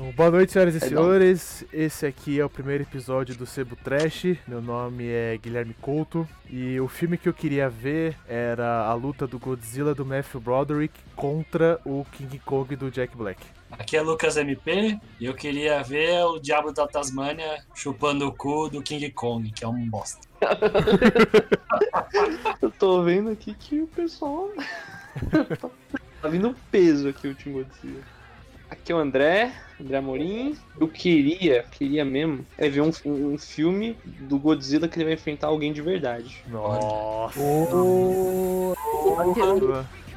Então, boa noite, senhoras e é senhores. Esse aqui é o primeiro episódio do Sebo Trash. Meu nome é Guilherme Couto. E o filme que eu queria ver era a luta do Godzilla do Matthew Broderick contra o King Kong do Jack Black. Aqui é Lucas MP e eu queria ver o Diabo da Tasmânia chupando o cu do King Kong, que é um bosta. eu tô vendo aqui que o pessoal. tá vindo peso aqui o Team Godzilla. Aqui é o André, André Amorim. Eu queria, queria mesmo, é ver um, um filme do Godzilla que ele vai enfrentar alguém de verdade. Nossa! Oh, oh,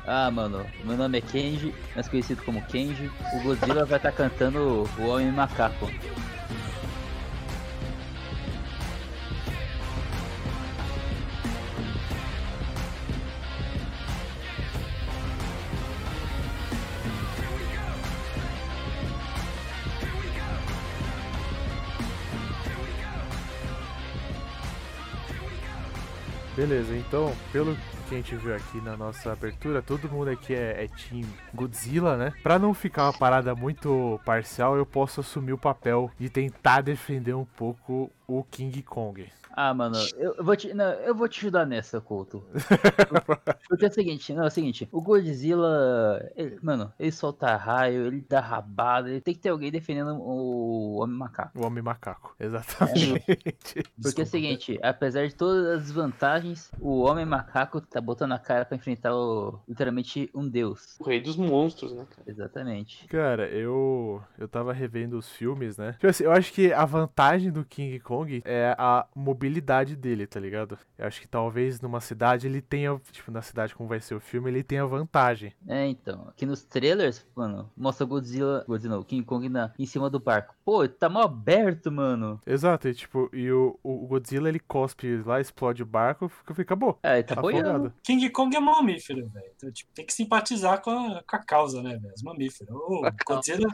ah, mano, meu nome é Kenji, mais conhecido como Kenji. O Godzilla vai estar tá cantando o Homem Macaco. Beleza, então, pelo que a gente viu aqui na nossa abertura, todo mundo aqui é, é Team Godzilla, né? Pra não ficar uma parada muito parcial, eu posso assumir o papel de tentar defender um pouco o King Kong. Ah, mano, eu, eu, vou te, não, eu vou te ajudar nessa, Couto. Porque é o seguinte, não, é o seguinte, o Godzilla, ele, mano, ele solta raio, ele dá rabada, ele tem que ter alguém defendendo o Homem Macaco. O Homem Macaco, exatamente. É, porque é o seguinte, apesar de todas as vantagens, o Homem Macaco tá botando a cara pra enfrentar o, literalmente um deus. O rei dos monstros, né, cara? Exatamente. Cara, eu eu tava revendo os filmes, né? Tipo assim, eu acho que a vantagem do King Kong é a mobilidade mobilidade dele, tá ligado? Eu acho que talvez numa cidade ele tenha, tipo, na cidade como vai ser o filme, ele tenha vantagem. É, então. Aqui nos trailers, mano, mostra Godzilla, Godzilla não, King Kong na, em cima do barco. Pô, tá mal aberto, mano. Exato, e tipo, e o, o Godzilla ele cospe lá, explode o barco, fica, fica acabou. É, ele tá boiando. King Kong é mamífero, velho. Então, tipo, tem que simpatizar com a, com a causa, né, velho? Os mamíferos. O Godzilla.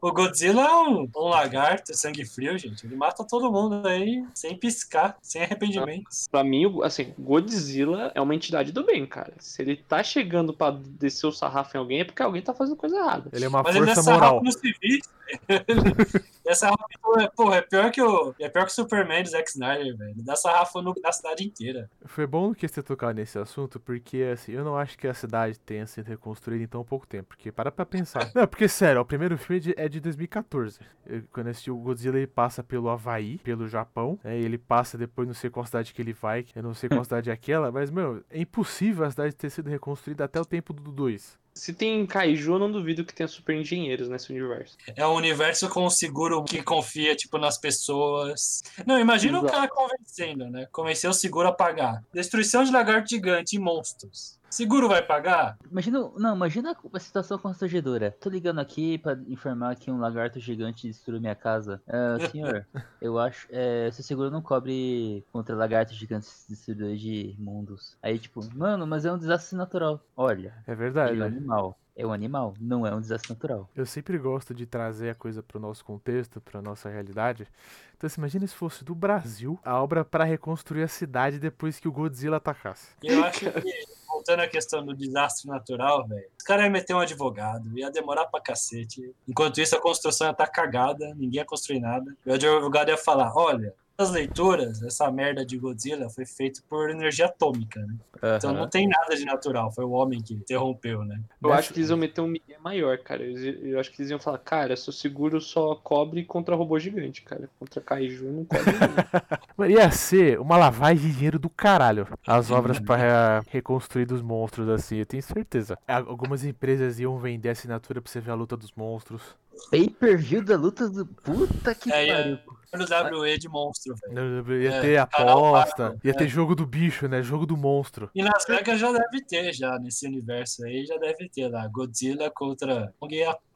O Godzilla é um, um, lagarto, sangue frio, gente. Ele mata todo mundo aí sem piscar, sem arrependimentos. Pra mim, assim, Godzilla é uma entidade do bem, cara. Se ele tá chegando pra descer o sarrafo em alguém, é porque alguém tá fazendo coisa errada. Ele é uma Mas força ele é moral. No civil, essa rafa, porra, é pior que o. É pior que o Superman do Zack Snyder, velho. Dá sarrafo no, na cidade inteira. Foi bom que você tocar nesse assunto, porque assim, eu não acho que a cidade tenha sido reconstruída em tão pouco tempo. Porque para pra pensar. não, porque sério, o primeiro filme é de 2014. Eu, quando assisti o Godzilla, ele passa pelo Havaí, pelo Japão. Né, ele passa depois, não sei qual cidade que ele vai. Eu não sei qual cidade é aquela, mas, meu, é impossível a cidade ter sido reconstruída até o tempo do 2. Se tem kaiju, eu não duvido que tenha super engenheiros nesse universo. É um universo com um seguro que confia, tipo, nas pessoas. Não, imagina Exato. o cara convencendo, né? Convencer o seguro a pagar. Destruição de lagarto gigante e monstros. Seguro vai pagar? Imagina, não, imagina a situação constrangedora. Tô ligando aqui para informar que um lagarto gigante destruiu minha casa. Uh, senhor, eu acho, é, seu seguro não cobre contra lagartos gigantes destruidores de mundos. Aí, tipo, mano, mas é um desastre natural. Olha. É verdade. É um animal é um animal, não é um desastre natural. Eu sempre gosto de trazer a coisa para o nosso contexto, para nossa realidade. Então, você imagina se fosse do Brasil a obra para reconstruir a cidade depois que o Godzilla atacasse. Eu acho que voltando à questão do desastre natural, velho, os caras iam meter um advogado, ia demorar pra cacete. Enquanto isso, a construção ia estar tá cagada, ninguém ia construir nada. E o advogado ia falar: olha, as leituras, essa merda de Godzilla foi feito por energia atômica, né? Uhum. Então não tem nada de natural, foi o homem que interrompeu, né? Eu acho que eles iam meter um migué maior, cara. Eu acho que eles iam falar, cara, seu seguro só cobre contra robô gigante, cara. Contra Kaiju não cobre não. Ia ser uma lavagem de dinheiro do caralho. As obras para reconstruir dos monstros, assim, eu tenho certeza. Algumas empresas iam vender assinatura pra você ver a luta dos monstros. Pay-per-view da luta do. Puta que é, pariu. No WWE de monstro, velho. Ia é, ter aposta, ia ter é. jogo do bicho, né? Jogo do monstro. E Las Vegas já deve ter, já, nesse universo aí, já deve ter lá. Godzilla contra. Kong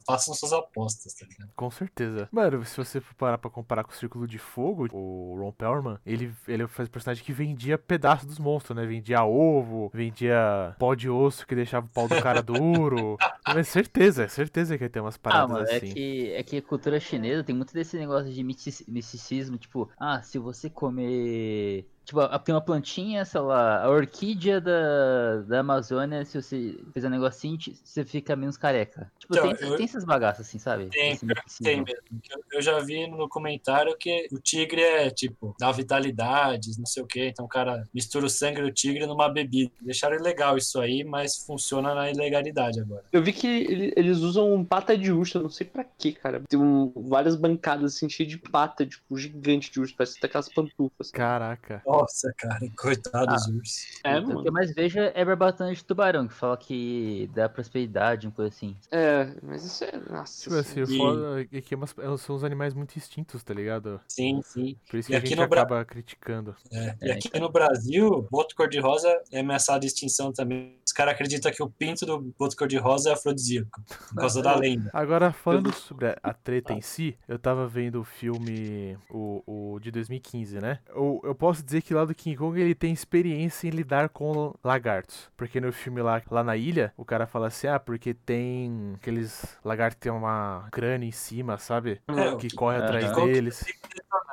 façam suas apostas, tá ligado? Com certeza. Mano, se você for parar pra comparar com o Círculo de Fogo, o Ron Perlman, ele, ele faz personagem que vendia pedaços dos monstros, né? Vendia ovo, vendia pó de osso que deixava o pau do cara duro. Mas certeza, certeza que ia ter umas paradas ah, mano, é assim. É que, é que a cultura chinesa tem muito desse negócio de misticismo, tipo, ah, se você comer Tipo, a- tem uma plantinha, sei lá, a orquídea da, da Amazônia, se você fizer um negocinho, você fica menos careca. Tipo, Então, tem, eu- tem essas bagaças assim, sabe? Tem, Assim, tem mesmo. Eu, já vi no comentário que o tigre é, tipo, dá vitalidade, não sei o quê. Então o cara mistura o sangue do tigre numa bebida. Deixaram ilegal isso aí, mas funciona na ilegalidade agora. Eu vi que ele- eles usam pata de urso, eu não sei pra quê, cara. Tem um- várias bancadas assim, cheias de pata, tipo, gigante de urso, parece até aquelas pantufas. Caraca. Nossa, cara, coitado dos ursos. É, O que eu mano. mais vejo é barbatana de tubarão, que fala que dá prosperidade, uma coisa assim. É, mas isso é. Nossa. Tipo assim. E- foda é que é umas- são os animais muito extintos, tá ligado? Sim, sim. Por isso E que a gente no Bra- acaba criticando. É. E É, aqui no Brasil, boto cor-de-rosa é ameaçado de extinção também. Caras acreditam que o pinto do boto cor-de-rosa é afrodisíaco, por causa da lenda. Agora, falando sobre a, treta em si, eu tava vendo o filme, o, o de 2015, né? Eu, eu posso dizer que lá do King Kong ele tem experiência em lidar com lagartos. Porque no filme lá, lá na ilha, o cara fala assim, ah, porque tem aqueles lagartos que tem uma grana em cima, sabe? É, Que corre atrás Aham. deles.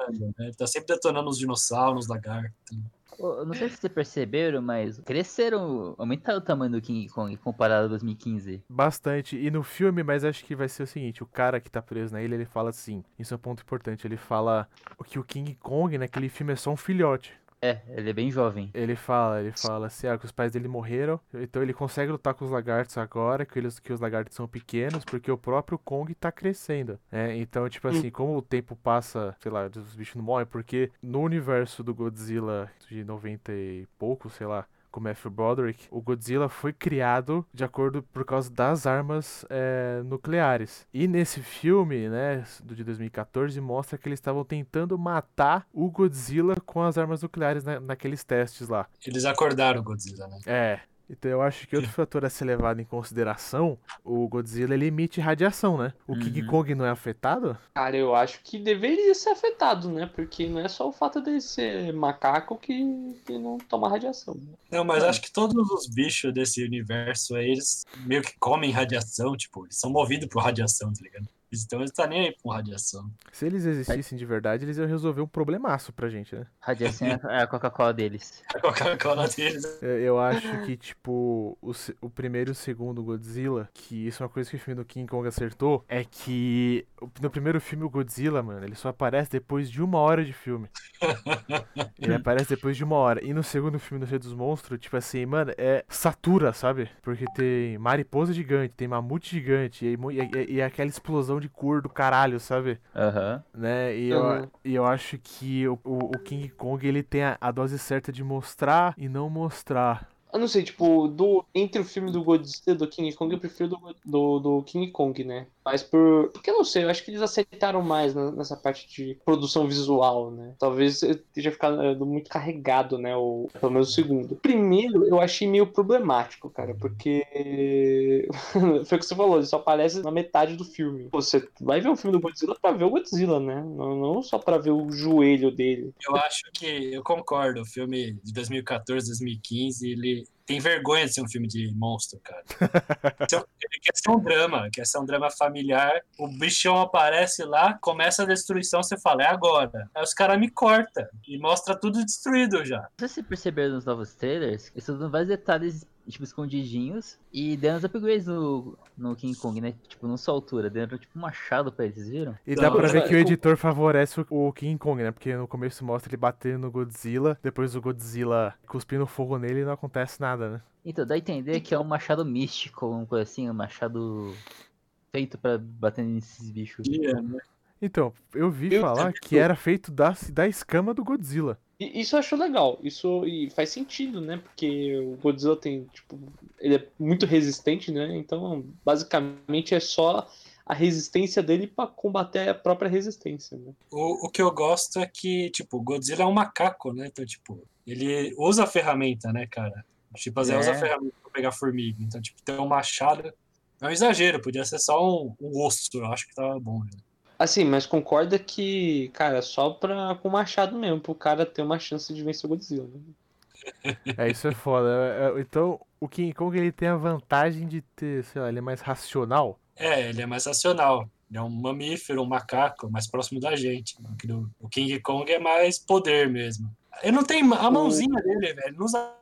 Né? Ele tá sempre detonando os dinossauros, os lagartos. Eu não sei se vocês perceberam, mas cresceram, aumentaram o tamanho do King Kong comparado a 2015. Bastante. E no filme, mas acho que vai ser o seguinte: o cara que tá preso na ilha, ele fala assim. Isso é um ponto importante. Ele fala que o King Kong, naquele filme, é só um filhote. É, ele é bem jovem. Ele fala, ele fala assim, ah, que os pais dele morreram, então ele consegue lutar com os lagartos agora, que, eles, que os lagartos são pequenos, porque o próprio Kong tá crescendo, né? Então, tipo assim, como o tempo passa, sei lá, os bichos não morrem, porque no universo do Godzilla de 90 e pouco, sei lá, com o Matthew Broderick, o Godzilla foi criado de acordo por causa das armas é, nucleares. E nesse filme, né, do de 2014, mostra que eles estavam tentando matar o Godzilla com as armas nucleares na- naqueles testes lá. Eles acordaram o Godzilla, né? É. Então eu acho que outro fator a ser levado em consideração, o Godzilla ele emite radiação, né? O King Uhum. Kong não é afetado? Cara, eu acho que deveria ser afetado, né? Porque não é só o fato dele ser macaco que, que não toma radiação. Não, mas acho que todos os bichos desse universo aí, eles meio que comem radiação, tipo, eles são movidos por radiação, tá ligado? Então eles estão nem aí com radiação. Se eles existissem de verdade, eles iam resolver um problemaço pra gente, né? Radiação é a Coca-Cola deles. A Coca-Cola deles. Eu, eu acho que, tipo, o, o primeiro e o segundo Godzilla, que isso é uma coisa que o filme do King Kong acertou, é que o- no primeiro filme o Godzilla, mano, ele só aparece depois de uma hora de filme. Ele aparece depois de uma hora. E no segundo filme do Rei dos Monstros, tipo assim, mano, é satura, sabe? Porque tem mariposa gigante, tem mamute gigante, e, e, e- e aquela explosão de cor do caralho, sabe? Aham. né? E, eu, Uhum. e eu acho que o, o, o King Kong ele tem a, a dose certa de mostrar e não mostrar. Eu não sei, tipo, do, entre o filme do Godzilla e do King Kong, eu prefiro do, do, do King Kong, né? Mas por. Porque eu não sei, eu acho que eles aceitaram mais nessa parte de produção visual, né? Talvez esteja ficando muito carregado, né? O, pelo menos o segundo. Primeiro, eu achei meio problemático, cara, porque. Foi o que você falou, ele só aparece na metade do filme. Você vai ver um filme do Godzilla pra ver o Godzilla, né? Não, não só pra ver o joelho dele. Eu acho que, eu concordo, o filme de 2014, 2015, ele tem vergonha de ser um filme de monstro, cara. Então, Ele quer ser um drama, quer ser um drama familiar. O bichão aparece lá, começa a destruição, você fala, é agora. Aí os caras me cortam e mostra tudo destruído já. Não sei se vocês perceberam nos novos trailers, estão dando vários detalhes, tipo, escondidinhos. E deram uns upgrades no, no King Kong, né? Tipo, não só altura, deram tipo um machado pra eles, viram? E Não, dá pra ver que o editor favorece o, o King Kong, né? Porque no começo mostra ele batendo no Godzilla, depois o Godzilla cuspindo fogo nele e não acontece nada, né? Então, dá a entender que é um machado místico, uma coisa assim, um machado feito pra bater nesses bichos. Dia, né? Então, eu vi Eu falar também que era feito da, da escama do Godzilla. E isso eu acho legal, isso e faz sentido, né? Porque o Godzilla tem, tipo, ele é muito resistente, né? Então, basicamente é só a resistência dele pra combater a própria resistência, né? O, o que eu gosto é que, tipo, o Godzilla é um macaco, né? Então, tipo, ele usa a ferramenta, né, cara? Tipo, Zé É. usa a ferramenta pra pegar formiga. Então, tipo, ter um machado é um exagero, podia ser só um, um osso, eu acho que tava bom. Né? Assim, mas concorda que, cara, só pra, com machado mesmo, pro cara ter uma chance de vencer o Godzilla, né? É, isso é foda. É, é, Então, o King Kong ele tem a vantagem de ter, sei lá, ele é mais racional. É, ele é mais racional. Ele é um mamífero, um macaco, mais próximo da gente. O O King Kong é mais poder mesmo. Ele não tem a mãozinha dele, velho.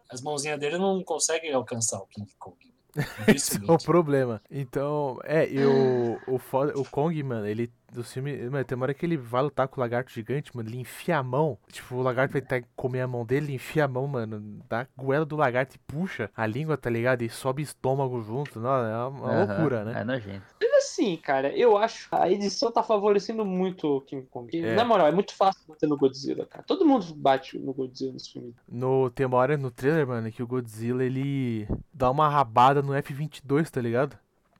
As mãozinhas dele não conseguem alcançar o King Kong. Esse é o problema. Então, é, e o, o, foda- o Kong, mano, ele. Do filme. Mano, tem uma hora que ele vai lutar com o lagarto gigante, mano. Ele enfia a mão. Tipo, o lagarto vai tentar comer a mão dele, ele enfia a mão, mano. Dá a goela do lagarto e puxa a língua, tá ligado? E sobe estômago junto. Não, é uma, uma Aham, loucura, né? É nojento. Assim, cara, eu acho a edição tá favorecendo muito o King Kong. É. Na moral, é muito fácil bater no Godzilla, cara. Todo mundo bate no Godzilla nesse filme. No, tem uma hora no trailer, mano, que o Godzilla ele dá uma rabada no F-22, tá ligado?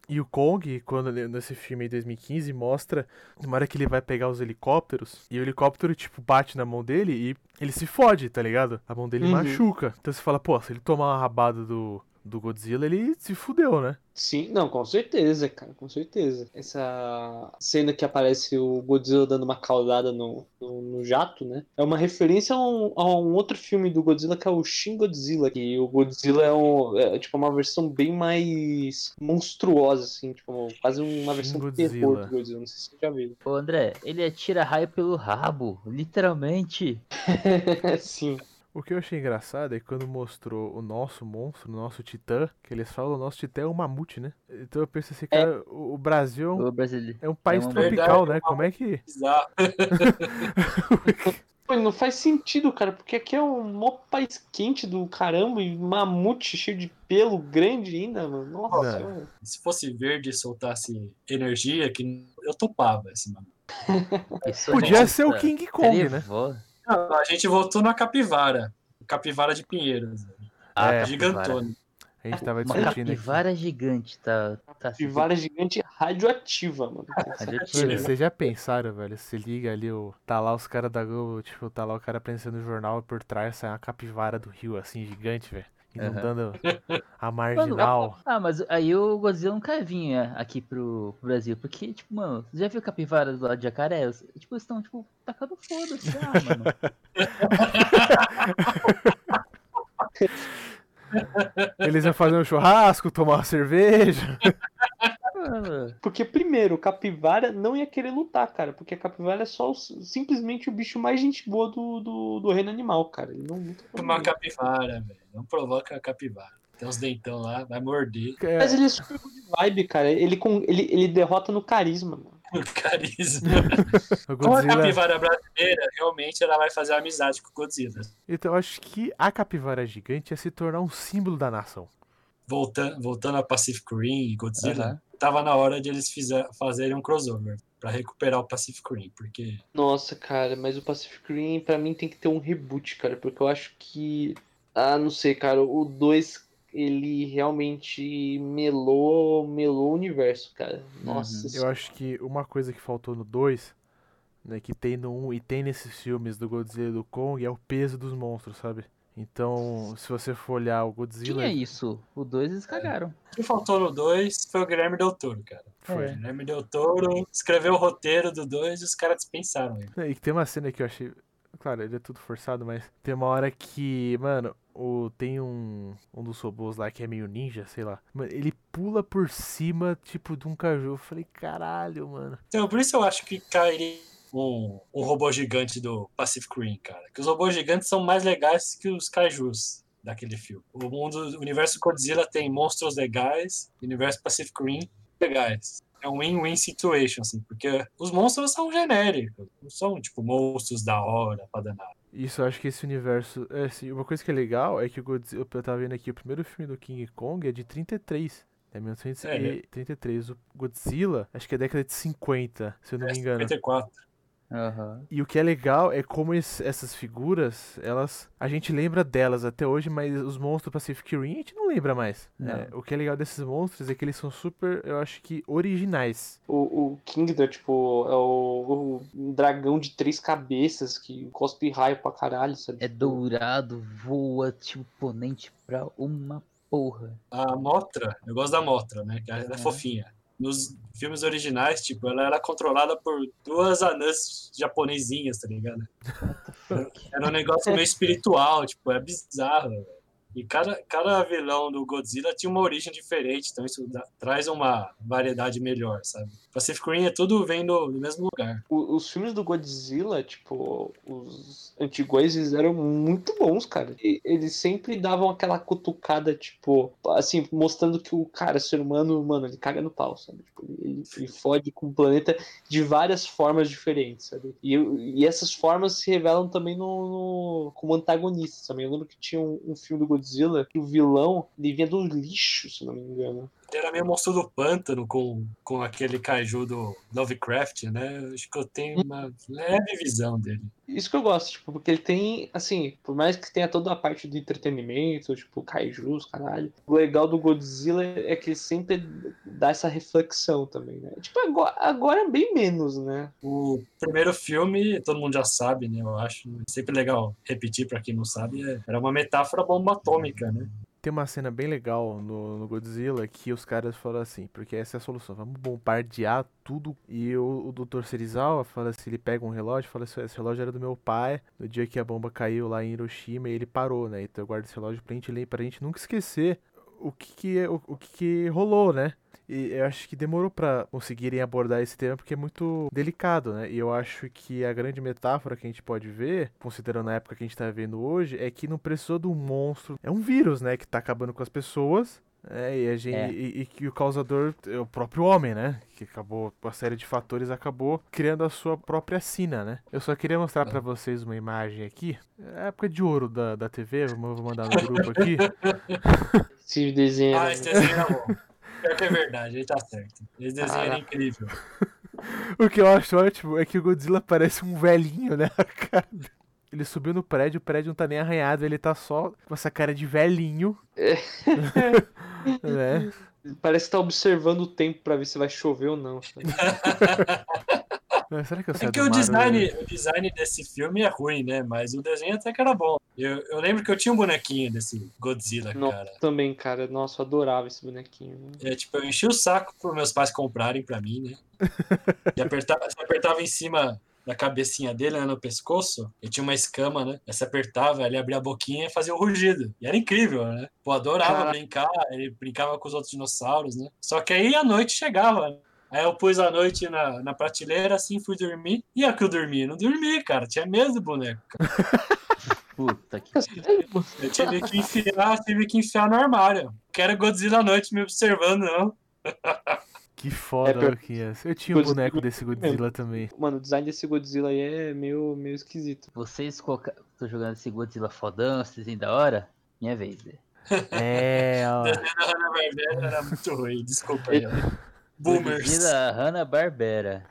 E o Kong, quando nesse filme aí 2015, mostra uma hora que ele vai pegar os helicópteros e o helicóptero, tipo, bate na mão dele e ele se fode, tá ligado? A mão dele Uhum. machuca. Então você fala, pô, se ele tomar uma rabada do, do Godzilla, ele se fudeu, né? Sim, não, com certeza, cara, com certeza. Essa cena que aparece o Godzilla dando uma caudada no, no, no jato, né? É uma referência a um, a um outro filme do Godzilla que é o Shin Godzilla, que o Godzilla é, um, é tipo uma versão bem mais monstruosa, assim, tipo, quase uma versão de terror Godzilla. do Godzilla, não sei se você já viu. Ô André, ele atira raio pelo rabo, literalmente. Sim. O que eu achei engraçado é que quando mostrou o nosso monstro, o nosso titã, que eles falam o nosso titã é um mamute, né? Então eu pensei assim, cara, o o Brasil é um, é um país um- tropical, Verdade, né? é Como é que. Pô, não faz sentido, cara, porque aqui é um mó país quente do caramba e mamute cheio de pelo grande ainda, mano. Nossa, mano. Se fosse verde e soltasse energia, que eu topava esse mano. Isso Podia é ser o King Kong, né? Não, a gente voltou na capivara. Capivara de Pinheiros. Ah, É. Gigantona. A gente tava Uma discutindo aqui. capivara gigante, tá? tá Capivara gigante radioativa, mano. radioativa. Mano, vocês já pensaram, velho? Se liga ali, o... tá lá os caras da Globo, tipo, tá lá o cara pensando no jornal e por trás sai uma capivara do rio, assim, gigante, velho. Inundando a marginal. Ah, mas aí o Godzilla nunca vinha aqui pro, pro Brasil, porque, tipo, mano, você já viu capivara do lado de jacaré? Tipo, eles estão, tipo, tacando foda-se, ah, mano. Eles iam fazer um churrasco, tomar uma cerveja. Mano, Porque, primeiro, o capivara não ia querer lutar, cara. Porque a capivara é só o- simplesmente o bicho mais gente boa do, do, do reino animal, cara. Ele não luta com Uma ninguém. capivara, velho. Não provoca a capivara. Tem uns dentão lá, vai morder. É, Mas ele é super good vibe, cara. Ele, com, ele, ele derrota no carisma, mano. O carisma. o Como a capivara brasileira, realmente ela vai fazer amizade com o Godzilla. Então eu acho que a capivara gigante ia se tornar um símbolo da nação. Voltando, voltando a Pacific Rim e Godzilla, Aham. Tava na hora de eles fizer, fazerem um crossover pra recuperar o Pacific Rim, porque Nossa, cara, mas o Pacific Rim pra mim tem que ter um reboot, cara, porque eu acho que. Ah, não sei, cara, o 2 ele realmente melou, melou o universo, cara. Nossa Uhum. Eu acho que uma coisa que faltou no 2, né, que tem no 1 e tem nesses filmes do Godzilla e do Kong, é o peso dos monstros, sabe? Então, se você for olhar o Godzilla. tinha isso. O 2 eles cagaram. o que faltou no 2 foi o Guilherme Del Toro, cara. Foi. É. O Guilherme Del Toro escreveu o roteiro do 2 e os caras dispensaram ele. É, E tem uma cena que eu achei. Claro, ele é tudo forçado, mas tem uma hora que, mano, o, tem um, um dos robôs lá que é meio ninja, sei lá. Mano, ele pula por cima, tipo, de um caju. Eu falei, caralho, mano. Então, por isso eu acho que cairia um, um robô gigante do Pacific Rim, cara. Que os robôs gigantes são mais legais que os kaijus daquele filme. O mundo, o universo Godzilla tem monstros legais, o universo Pacific Rim legais. É um win-win situation, assim, porque os monstros são genéricos, não são, tipo, monstros da hora pra danar. Isso, eu acho que esse universo. É, assim, uma coisa que é legal é que o Godzilla. Eu tava vendo aqui, o primeiro filme do King Kong é de 33. É 1933. O Godzilla, acho que é década de 50, se eu não me engano. 54. Aham. E o que é legal é como esse- essas figuras, elas. A gente lembra delas até hoje, mas os monstros do Pacific Rim a gente não lembra mais. Não. É, o que é legal desses monstros é que eles são super, eu acho que, originais. O, o Kingdra, tipo, é o, o dragão de três cabeças que cospe raio pra caralho, sabe? É dourado, voa, tipo, ponente pra uma porra. A Motra, eu gosto da Motra, né? Que ela é Uhum. fofinha. Nos filmes originais, tipo, ela era controlada por duas anãs japonesinhas, tá ligado? Era um negócio meio espiritual, tipo, é bizarro. velho. E cada, cada vilão do Godzilla tinha uma origem diferente, então isso dá- traz uma variedade melhor, sabe? Pacific Rim é tudo vem do, do mesmo lugar. O- os filmes do Godzilla, tipo, os antigos, eles eram muito bons, cara. E eles sempre davam aquela cutucada, tipo, assim, mostrando que o cara, ser humano, mano, ele caga no pau, sabe? Tipo, ele, ele fode com o planeta de várias formas diferentes, sabe? E, e essas formas se revelam também no, no- como antagonistas também. Eu lembro que tinha um, um filme do Godzilla que o vilão, ele vinha do lixo, se não me engano. Era meio monstro do pântano com, com aquele kaiju do Lovecraft, né? Acho que eu tenho uma leve visão dele. Isso que eu gosto, tipo, porque ele tem, assim, por mais que tenha toda a parte do entretenimento, tipo, kaijus, caralho, o legal do Godzilla é que ele sempre dá essa reflexão também, né? Tipo, agora, agora é bem menos, né? O primeiro filme, todo mundo já sabe, né? Eu acho sempre legal repetir pra quem não sabe, é- era uma metáfora bomba atômica, né? Tem uma cena bem legal no, no Godzilla que os caras falam assim, porque essa é a solução, vamos bombardear tudo. E o, o Dr. Serizawa fala assim, ele pega um relógio e fala assim, esse relógio era do meu pai, no dia que a bomba caiu lá em Hiroshima e ele parou, né? Então eu guardo esse relógio pra gente, pra gente nunca esquecer o que, que, o, o que, que rolou, né? E eu acho que demorou pra conseguirem abordar esse tema porque é muito delicado, né? E eu acho que a grande metáfora que a gente pode ver, considerando a época que a gente tá vivendo hoje, é que não precisou de um monstro. É um vírus, né? Que tá acabando com as pessoas. É, e, a gente, É. e, e que o causador é o próprio homem, né? Que acabou, uma série de fatores, acabou criando a sua própria sina, né? Eu só queria mostrar pra vocês uma imagem aqui. É a época de ouro da, da TV, eu vou mandar no grupo aqui. Esse desenho. Ah, esse desenho era bom. Pior que é verdade, ele tá certo. Esse desenho era Caraca. incrível. O que eu acho ótimo é que o Godzilla parece um velhinho, né? A cara. Ele subiu no prédio, o prédio não tá nem arranhado, ele tá só com essa cara de velhinho. Né? Parece que tá observando o tempo pra ver se vai chover ou não. Será que eu É que o design, o design desse filme é ruim, né? Mas o desenho até que era bom. Eu, eu lembro que eu tinha um bonequinho desse Godzilla, Nossa, cara. também, cara. Nossa, eu adorava esse bonequinho. né? É, tipo, eu enchi o saco pros meus pais comprarem pra mim, né? E apertava, apertava em cima da cabecinha dele, né, no pescoço, e tinha uma escama, né? Aí você apertava, ele abria a boquinha e fazia o rugido. E era incrível, né? Pô, adorava brincar, ele brincava com os outros dinossauros, né? Só que aí a noite chegava, né? Aí eu pus a noite na, na prateleira, assim, fui dormir. E a que eu dormi? Não dormi, cara. Tinha medo do boneco. Puta que. Eu tive que enfiar, tive que enfiar no armário. Quero Godzilla à noite me observando, não. Que foda, É, pior- Luquinhas. Eu tinha um boneco desse Godzilla também. Mano, o design desse Godzilla aí é meio, meio esquisito. Vocês colocaram. Tô jogando esse Godzilla fodão, esse desenho da hora? Minha vez, né? É, ó. Da Hanna-Barbera era muito ruim, desculpa aí. ó. Boomers. Godzilla Hanna-Barbera.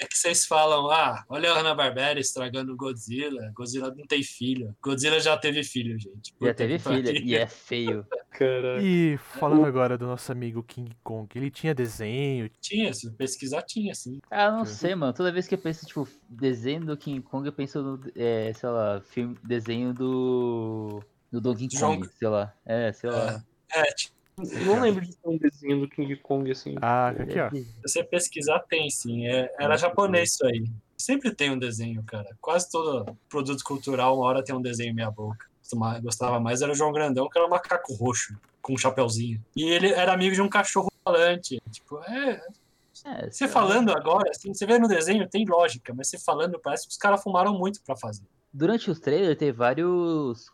É que vocês falam, ah, olha a Hanna-Barbera estragando o Godzilla. Godzilla não tem filho. Godzilla já teve filho, gente. Já teve pariu. e é feio. Caraca. E falando agora do nosso amigo King Kong, ele tinha desenho, Tinha, se pesquisar tinha, sim. Ah, não sei, mano. Toda vez que eu penso, tipo, desenho do King Kong, eu penso no, é, sei lá, filme, desenho do. do Donkey Kong, sei lá. É, sei lá. É, tinha. Não lembro de ter um desenho do King Kong assim. Ah, aqui, ó. se você pesquisar, tem sim. É, era japonês isso aí. Sempre tem um desenho, cara. Quase todo produto cultural, uma hora tem um desenho meia boca. Gostava- mais era o João Grandão, que era um macaco roxo, com um chapeuzinho. E ele era amigo de um cachorro falante. Tipo, é, É, Você falando agora, assim, você vê no desenho, tem lógica, mas você falando, parece que os caras fumaram muito pra fazer. Durante os trailers, teve várias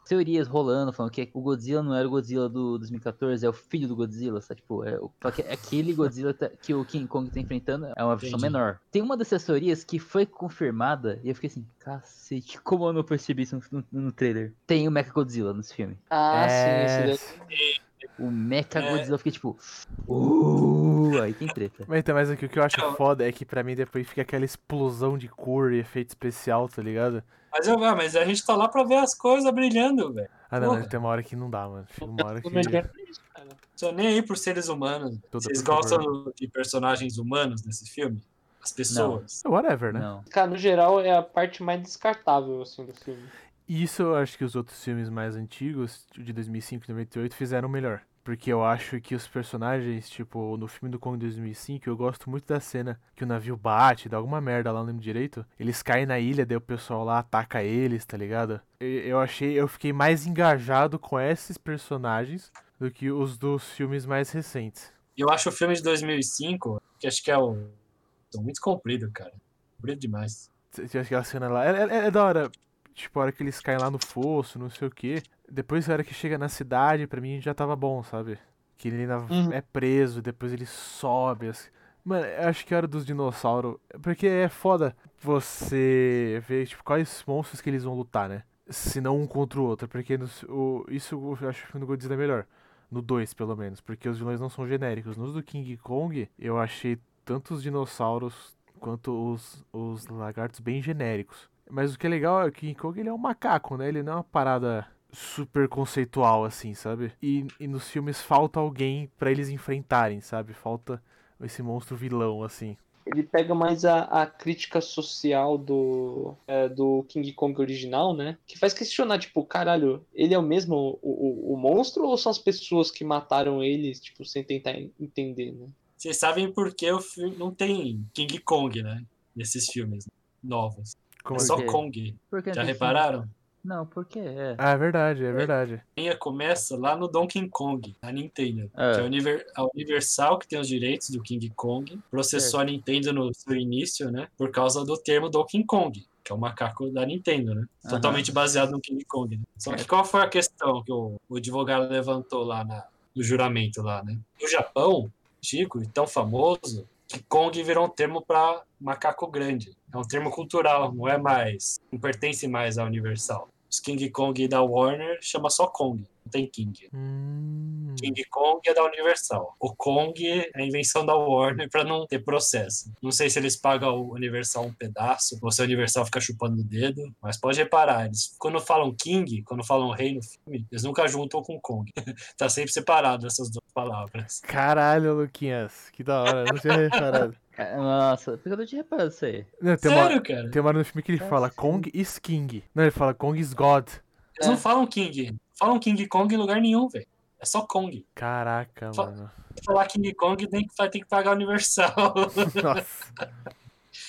teorias rolando, falando que o Godzilla não era o Godzilla do 2014, é o filho do Godzilla, sabe? Tipo, é, o- que aquele Godzilla tá- que o King Kong tá enfrentando é uma versão Entendi. menor. Tem uma dessas teorias que foi confirmada, e eu fiquei assim, cacete, como eu não percebi isso no, no- no trailer? Tem o Mecha Godzilla nesse filme. Ah, é... sim, esse daí. O Mecha É. Godzilla, eu fiquei tipo, uh, aí tem treta. Mas então, mas aqui, o que eu acho Não. foda é que pra mim depois fica aquela explosão de cor e efeito especial, tá ligado? Mas, eu, mas a gente tá lá pra ver as coisas brilhando, velho. Ah, não, Porra. mas tem uma hora que não dá, mano. Chega uma hora que. Tô nem aí pros seres humanos. Tudo, Vocês por favor. gostam de personagens humanos nesse filme? As pessoas? Whatever, né? Não. Cara, no geral é a parte mais descartável assim do filme. E isso eu acho que os outros filmes mais antigos, de 2005 e 98, fizeram melhor. Porque eu acho que os personagens, tipo, no filme do Kong 2005, eu gosto muito da cena que o navio bate, dá alguma merda lá, não lembro direito. Eles caem na ilha, daí o pessoal lá ataca eles, tá ligado? Eu achei, eu fiquei mais engajado com esses personagens do que os dos filmes mais recentes. Eu acho o filme de 2005, que acho que é o. Tô muito comprido, cara. Comprido demais. Tinha aquela cena lá. É, é- é da hora. Tipo, a hora que eles caem lá no fosso, não sei o quê. Depois, a hora que chega na cidade, pra mim já tava bom, sabe? Que ele ainda Uhum. é preso, depois ele sobe. Assim. Mano, eu acho que a hora dos dinossauros. Porque é foda você ver, tipo, quais monstros que eles vão lutar, né? Se não um contra o outro. Porque no- o, isso eu acho que no Godzilla é melhor. No 2, pelo menos. Porque os vilões não são genéricos. Nos do King Kong, eu achei tanto os dinossauros quanto os, os lagartos bem genéricos. Mas o que é legal é que King Kong ele é um macaco, né? Ele não é uma parada super conceitual assim, sabe? E, e nos filmes falta alguém pra eles enfrentarem, sabe? Falta esse monstro vilão assim. Ele pega mais a, a crítica social do, é, do King Kong original, né? Que faz questionar, tipo, caralho, ele é o mesmo o, o, o monstro ou são as pessoas que mataram ele, tipo, sem tentar en- entender, né? Vocês sabem por que o filme não tem King Kong, né? Nesses filmes novos. Como É assim? só? Kong. Que Já não tem repararam? Não, por quê? É. Ah, é verdade, é verdade. A linha começa lá no Donkey Kong, na Nintendo. É. Que é a, Univer- a Universal que tem os direitos do King Kong. Processou a Nintendo no seu início, né? Por causa do termo Donkey Kong. Que é o macaco da Nintendo, né? Aham. Totalmente baseado no King Kong. Né? Só que qual foi a questão que o, o advogado levantou lá na- no juramento lá, né? No Japão, Chico, e tão famoso, que Kong virou um termo para macaco grande. É um termo cultural, não é mais, não pertence mais à Universal. Os King Kong da Warner chama só Kong, tem King. Hum, King Kong é da Universal. O Kong é a invenção da Warner para não ter processo. Não sei se eles pagam ao Universal um pedaço, ou se a Universal fica chupando o dedo, mas pode reparar, eles, quando falam King, quando falam rei no filme, eles nunca juntam com Kong. tá sempre separado essas duas palavras. Caralho, Luquinhas. Que da hora, não tinha reparado. É, Nossa, por que eu não tinha reparado isso aí? Não, tem, uma, Sério, cara? tem uma hora no filme que ele fala Kong is King. Não, ele fala Kong is God. Eles não falam King. Falam King Kong em lugar nenhum, velho. É só Kong. Caraca, Fa- mano. Se falar King Kong, tem que, vai ter que pagar a Universal. Nossa.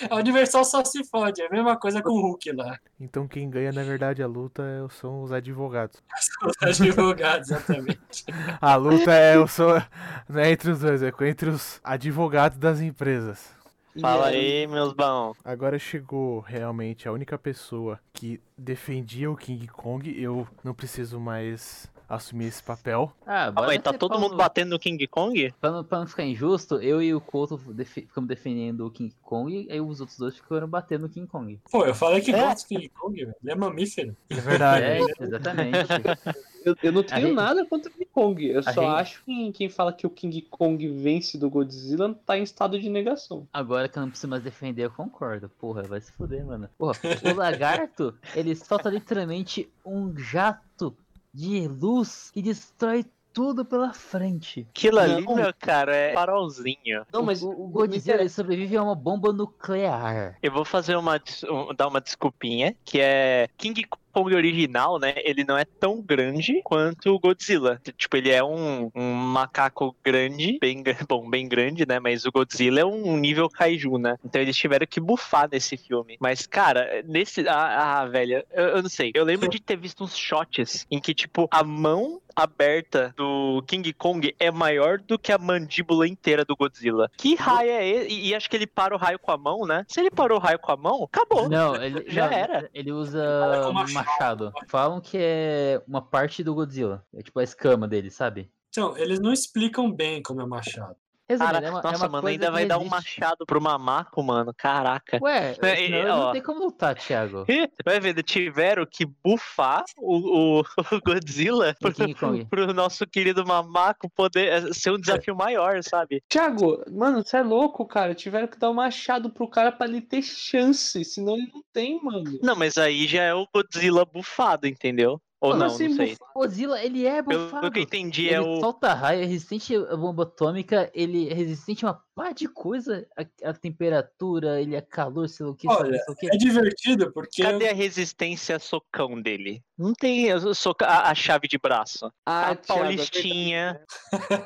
a Universal só se fode. É a mesma coisa com o Hulk lá. Então quem ganha, na verdade, a luta é- são os advogados. Os advogados, exatamente. A luta é o sou, não é entre os dois, é entre os advogados das empresas. Fala E aí, meus bons. Agora chegou realmente a única pessoa que defendia o King Kong. Eu não preciso mais assumir esse papel. Ah, Ah, mas tá todo mundo batendo no King Kong? Pra não, pra não ficar injusto, eu e o Couto defi- ficamos defendendo o King Kong e aí os outros dois ficaram batendo no King Kong. Pô, eu falei que É. gosto do King Kong, velho. Ele é mamífero. É verdade. É, exatamente. Eu, eu não tenho gente- nada contra o King Kong. Eu A só gente- acho que quem fala que o King Kong vence do Godzilla tá em estado de negação. Agora que eu não preciso mais defender, eu concordo. Porra, vai se fuder, mano. Porra, o lagarto, ele solta literalmente um jato de luz que destrói tudo pela frente. Aquilo ali, Não. meu cara, é farolzinho. Não, mas o, o Godzilla ele sobrevive a uma bomba nuclear. Eu vou fazer uma, um- dar uma desculpinha, que é King Kong original, né? Ele não é tão grande quanto o Godzilla. Tipo, ele é um, um macaco grande, bem, bom, bem grande, né? Mas o Godzilla é um nível kaiju, né? Então eles tiveram que bufar nesse filme. Mas, cara, nesse. Ah, ah, velho, eu, eu não sei. Eu lembro de ter visto uns shots em que, tipo, a mão aberta do King Kong é maior do que a mandíbula inteira do Godzilla. Que raio é esse? E, e acho que ele para o raio com a mão, né? Se ele parou o raio com a mão, acabou. Não, ele Já não, era. Ele usa com um machado. Falam que é uma parte do Godzilla. É tipo a escama dele, sabe? Então, eles não explicam bem como é o machado. Resumindo, Cara, é uma, é nossa, uma mano, ainda vai dar um machado pro mamaco, mano. Caraca. Ué, É, é, ele ó. não tem como lutar, Thiago. Vai vendo, tiveram que bufar o, o- o Godzilla pro, pro nosso querido mamaco poder eh, ser um desafio maior, sabe? Thiago, mano, você é louco, cara. Tiveram que dar um machado pro cara pra ele ter chance, senão ele não tem, mano. Não, mas aí já é o Godzilla bufado, entendeu? Ou não, assim, não sei. O Godzilla, ele é Pelo bufado. que eu entendi, Ele é o. solta raio, é resistente a bomba atômica, ele é resistente a uma pá de coisa. A, a temperatura, ele é calor, sei lá o que, Olha, sei lá o que. É divertido porque Cadê a resistência socão dele? Não tem a, soca- a- a chave de braço. Ah, a Thiago, é Paulistinha,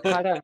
Cara,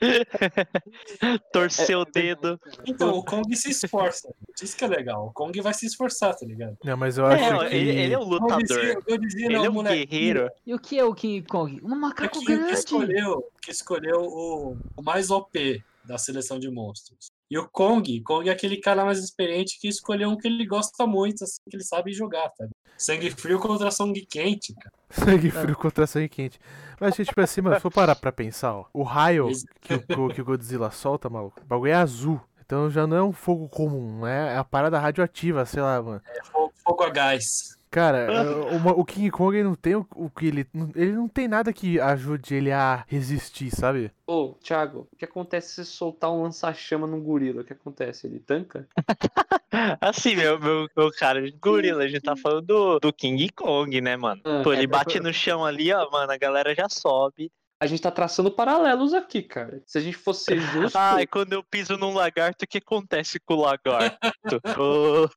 torceu o é dedo. Então, o Kong se esforça. Isso que é legal. O Kong vai se esforçar, tá ligado? Não, mas eu acho É, que. ele, ele é um Eu dizia, lutador. eu dizia, Ele não, é um moleque, guerreiro. E o que é o King Kong? Um É macaco que, que grande. escolheu, que escolheu o, o mais OP da seleção de monstros. E o Kong, Kong é aquele cara mais experiente que escolheu um que ele gosta muito, assim, que ele sabe jogar, tá? Sangue frio contra sangue quente, cara. Sangue frio contra sangue quente. Mas, tipo assim, mano, se for parar pra pensar, ó. O raio que o, que o Godzilla solta, maluco, o bagulho é azul. Então já não é um fogo comum, é a parada radioativa, sei lá, mano. É fogo, fogo a gás. Cara, é, uma- o King Kong ele não tem o, o que ele. Ele não tem nada que ajude ele a resistir, sabe? ô, Thiago, o que acontece se soltar um lança-chama num gorila? O que acontece? Ele tanca? Assim, meu, meu, meu cara, gorila, a gente tá falando do, do King Kong, né, mano? Ah, Pô, ele é, bate no chão ali, ó, mano, a galera já sobe. A gente tá traçando paralelos aqui, cara. Se a gente fosse justo. Ah, e quando eu piso num lagarto, o que acontece com o lagarto? Ô,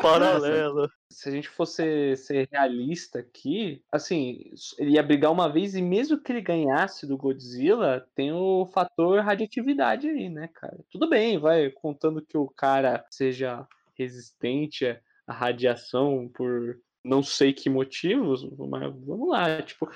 paralelo. se a gente fosse ser realista aqui, assim, ele ia brigar uma vez e mesmo que ele ganhasse do Godzilla, tem o fator radioatividade aí, né, cara? Tudo bem, vai, contando que o cara seja resistente à radiação por não sei que motivos, mas vamos lá, tipo.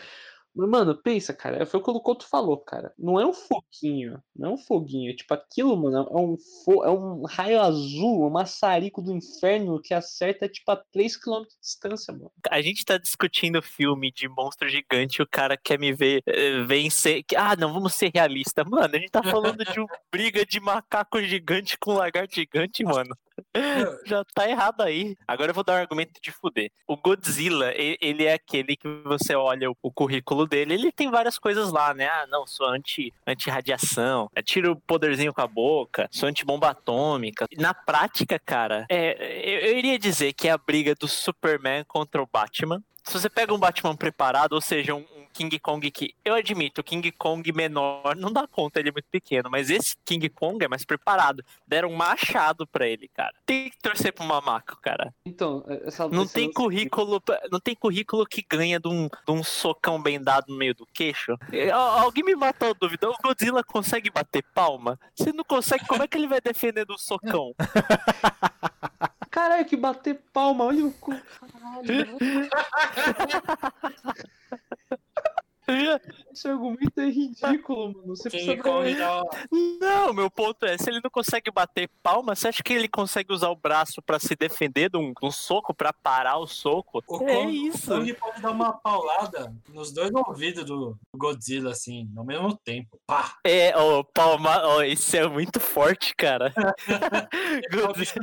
Mas, Mano, pensa, cara, foi o que o Couto falou, cara. Não é um foguinho, não é um foguinho. Tipo, aquilo, mano, é um, fo- é um raio azul, um maçarico do inferno que acerta, tipo, a 3km de distância, mano. A gente tá discutindo filme de monstro gigante e o cara quer me ver eh, vencer. Ah, não, vamos ser realistas. Mano, a gente tá falando de uma briga de macaco gigante com lagarto gigante, mano. Já tá errado aí. Agora eu vou dar um argumento de fuder. O Godzilla, ele é aquele que você olha o- currículo dele, ele tem várias coisas lá, né? Ah, não, sou anti- anti-radiação, tiro o poderzinho com a boca, sou anti-bomba atômica. Na prática, cara, é, eu, eu iria dizer que é a briga do Superman contra o Batman. Se você pega um Batman preparado, ou seja, um King Kong que. Eu admito, o King Kong menor não dá conta, ele é muito pequeno, mas esse King Kong é mais preparado. Deram um machado pra ele, cara. Tem que torcer pro mamaco, cara. Então, essa. Não esse tem currículo, não tem currículo que ganha de um, de um socão bem dado no meio do queixo. É, al- Alguém me matou a dúvida. O Godzilla consegue bater palma? Se não consegue, como é que ele vai defender do socão? Caralho, que bater palma, olha o cu. Caralho. Esse argumento é ridículo, mano. Você King precisa uma- Não, meu ponto é, se ele não consegue bater palma, você acha que ele consegue usar o braço pra se defender de um, de um soco, pra parar o soco? O é Kong, isso. o Kong pode dar uma paulada nos dois ouvidos do Godzilla, assim, ao mesmo tempo. Pá! É, ó, palma, ó, isso é muito forte, cara. Godzi-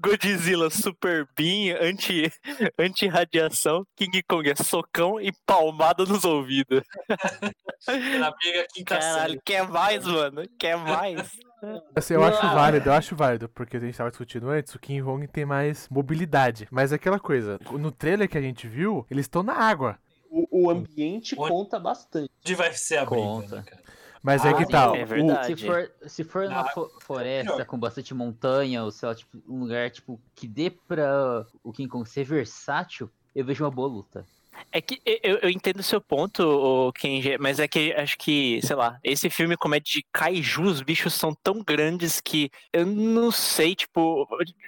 Godzilla Super Beam, anti, anti-radiação, King Kong é socão e palmada nos ouvidos. Briga quinta Caralho, quer mais, mano? Quer mais? Assim, eu acho válido, eu acho válido, porque a gente tava discutindo antes, o King Kong tem mais mobilidade. Mas é aquela coisa, no trailer que a gente viu, eles estão na água. O, o ambiente Onde- conta bastante. Onde vai ser a briga, Conta. né, cara? Mas é Ah, que sim, tal? É o- verdade. Se for, se for Na fo- floresta com bastante montanha, ou sei lá, tipo, um lugar tipo, que dê pra o King Kong ser versátil, eu vejo uma boa luta. É que eu, eu entendo o seu ponto, Kenji, mas é que acho que, sei lá, esse filme como é de kaiju, os bichos são tão grandes que eu não sei, tipo,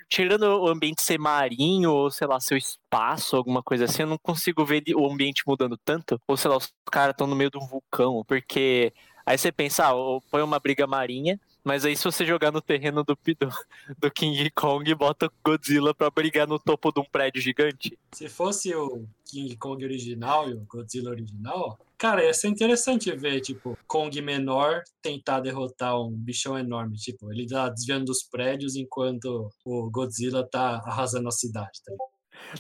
tirando o ambiente ser marinho, ou sei lá, seu espaço, alguma coisa assim, eu não consigo ver o ambiente mudando tanto, ou sei lá, os caras estão no meio de um vulcão, porque aí você pensa, ah, põe uma briga marinha, mas aí se você jogar no terreno do, do, do King Kong, bota o Godzilla pra brigar no topo de um prédio gigante. Se fosse o King Kong original e o Godzilla original, cara, ia ser interessante ver, tipo, Kong menor tentar derrotar um bichão enorme. Tipo, ele tá desviando dos prédios enquanto o Godzilla tá arrasando a cidade, tá?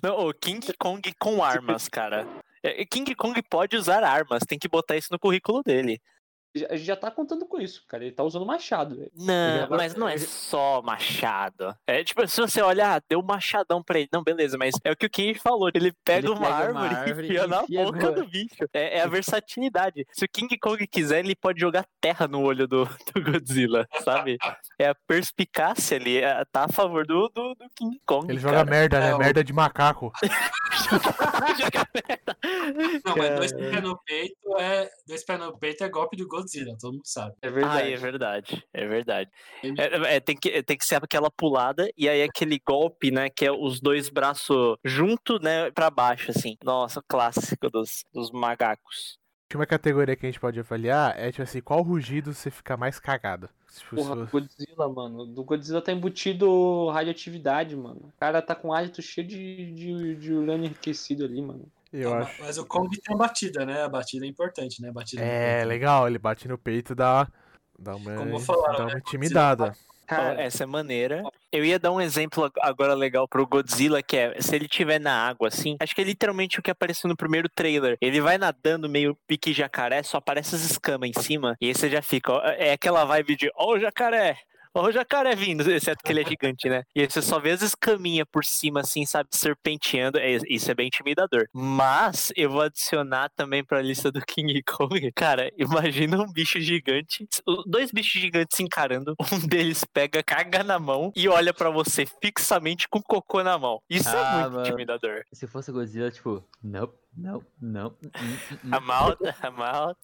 Não, o King Kong com armas, cara. É, King Kong pode usar armas, tem que botar isso no currículo dele. A gente já tá contando com isso, cara. Ele tá usando machado. Não, agora- mas não é só machado. É tipo, se você olhar, ah, deu um machadão pra ele. Não, beleza, mas é o que o King falou. Ele pega, Ele uma, pega árvore uma árvore e enfia na enfia boca do bicho. É, é a versatilidade. Se o King Kong quiser, ele pode jogar terra no olho do, do Godzilla, sabe? É a perspicácia ali, é- tá a favor do, do, do King Kong. Ele joga cara. merda, né? É, Merda de macaco. Joga merda. Não, mas dois Cara. pés no peito é. Dois pés no peito é golpe do Godzilla, todo mundo sabe. É Ah, verdade. é verdade, é verdade. É, é, tem, que, tem que ser aquela pulada e aí aquele golpe, né, que é os dois braços junto, né, pra baixo, assim. Nossa, clássico dos, dos macacos. Uma categoria que a gente pode avaliar é, tipo assim, qual rugido você fica mais cagado? Porra, Godzilla, mano. Do Godzilla tá embutido radioatividade, mano. O cara tá com hálito cheio de, de, de urânio enriquecido ali, mano. Eu acho. Mas o Kong tem a batida, né? A batida é importante, né? A batida no É, peito. legal, ele bate no peito e dá, uma, Como falaram, dá uma né, intimidada. Cara, essa é maneira. Eu ia dar um exemplo ag- agora legal pro Godzilla, que é, se ele tiver na água, assim, acho que é literalmente o que apareceu no primeiro trailer. Ele vai nadando meio pique jacaré, só aparece as escamas em cima, e aí você já fica, ó, é aquela vibe de, ó o jacaré, ó o jacaré vindo, exceto que ele é gigante, né? E aí você só vê as escaminhas por cima, assim, sabe, serpenteando, é, isso é bem intimidador. Mas, eu vou adicionar também pra lista do King Kong, cara, imagina um bicho gigante, dois bichos gigantes se encarando, um deles pega, caga na mão e olha pra você fixamente com cocô na mão. Isso é Ah, muito mano. intimidador. Se fosse Godzilla, tipo, não, não, não. A malta, a malta.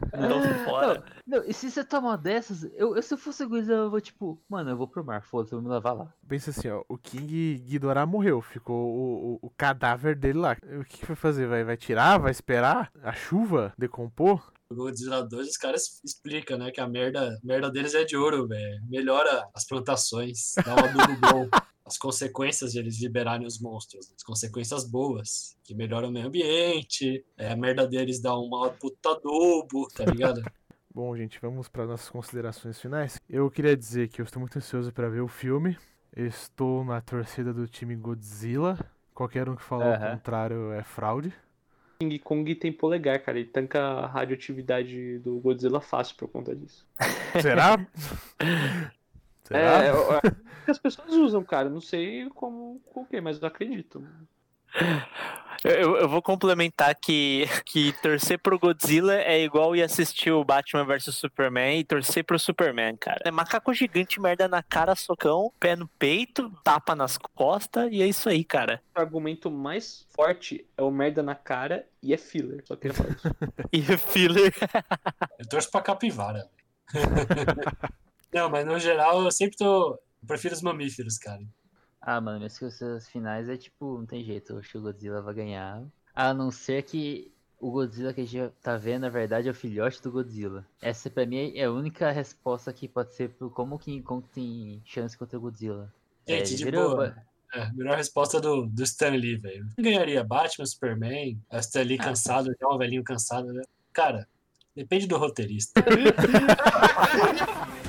Fora. Não, e se você toma dessas, eu, eu se eu fosse Godzilla, eu vou tipo, mano, eu vou pro mar, foda-se, eu vou me lavar lá. Pensa assim, ó, o King Ghidorah morreu, ficou o, o, o cadáver dele lá. O que, que vai fazer? Vai, vai tirar? Vai esperar? A chuva decompor? O 2, os caras explicam, né? Que a merda, a merda deles é de ouro, velho. Melhora as plantações, dá um adubo bom. As consequências de eles liberarem os monstros, as consequências boas, que melhoram o meio ambiente, é, a merda deles dá uma puta adubo, tá ligado? Bom, gente, vamos para nossas considerações finais. Eu queria dizer que eu estou muito ansioso para ver o filme. Eu estou na torcida do time Godzilla. Qualquer um que falar o Aham. contrário é fraude. King Kong tem polegar, cara. Ele tanca a radioatividade do Godzilla fácil por conta disso. Será? Será? É, eu- eu- que as pessoas usam, cara. Não sei como, com o quê, mas eu acredito. Eu, eu vou complementar que, que torcer pro Godzilla é igual ir assistir o Batman vs Superman e torcer pro Superman, cara. É macaco gigante, merda na cara, socão, pé no peito, tapa nas costas e é isso aí, cara. O argumento mais forte é o merda na cara e é filler. Só queria falar isso. E o filler. Eu torço pra capivara. Não, mas no geral eu sempre tô. Eu prefiro os mamíferos, cara. Ah, mano, minhas coisas finais é tipo, não tem jeito, eu acho que o Godzilla vai ganhar. A não ser que o Godzilla que a gente tá vendo, na verdade, é o filhote do Godzilla. Essa pra mim é a única resposta que pode ser pro como o King Kong tem chance contra o Godzilla. Gente, ele de virou- boa. É, melhor resposta do, do Stan Lee, velho. Quem ganharia? Batman, Superman? É o Stan Lee Ah. cansado, já um velhinho cansado, né? Cara, depende do roteirista.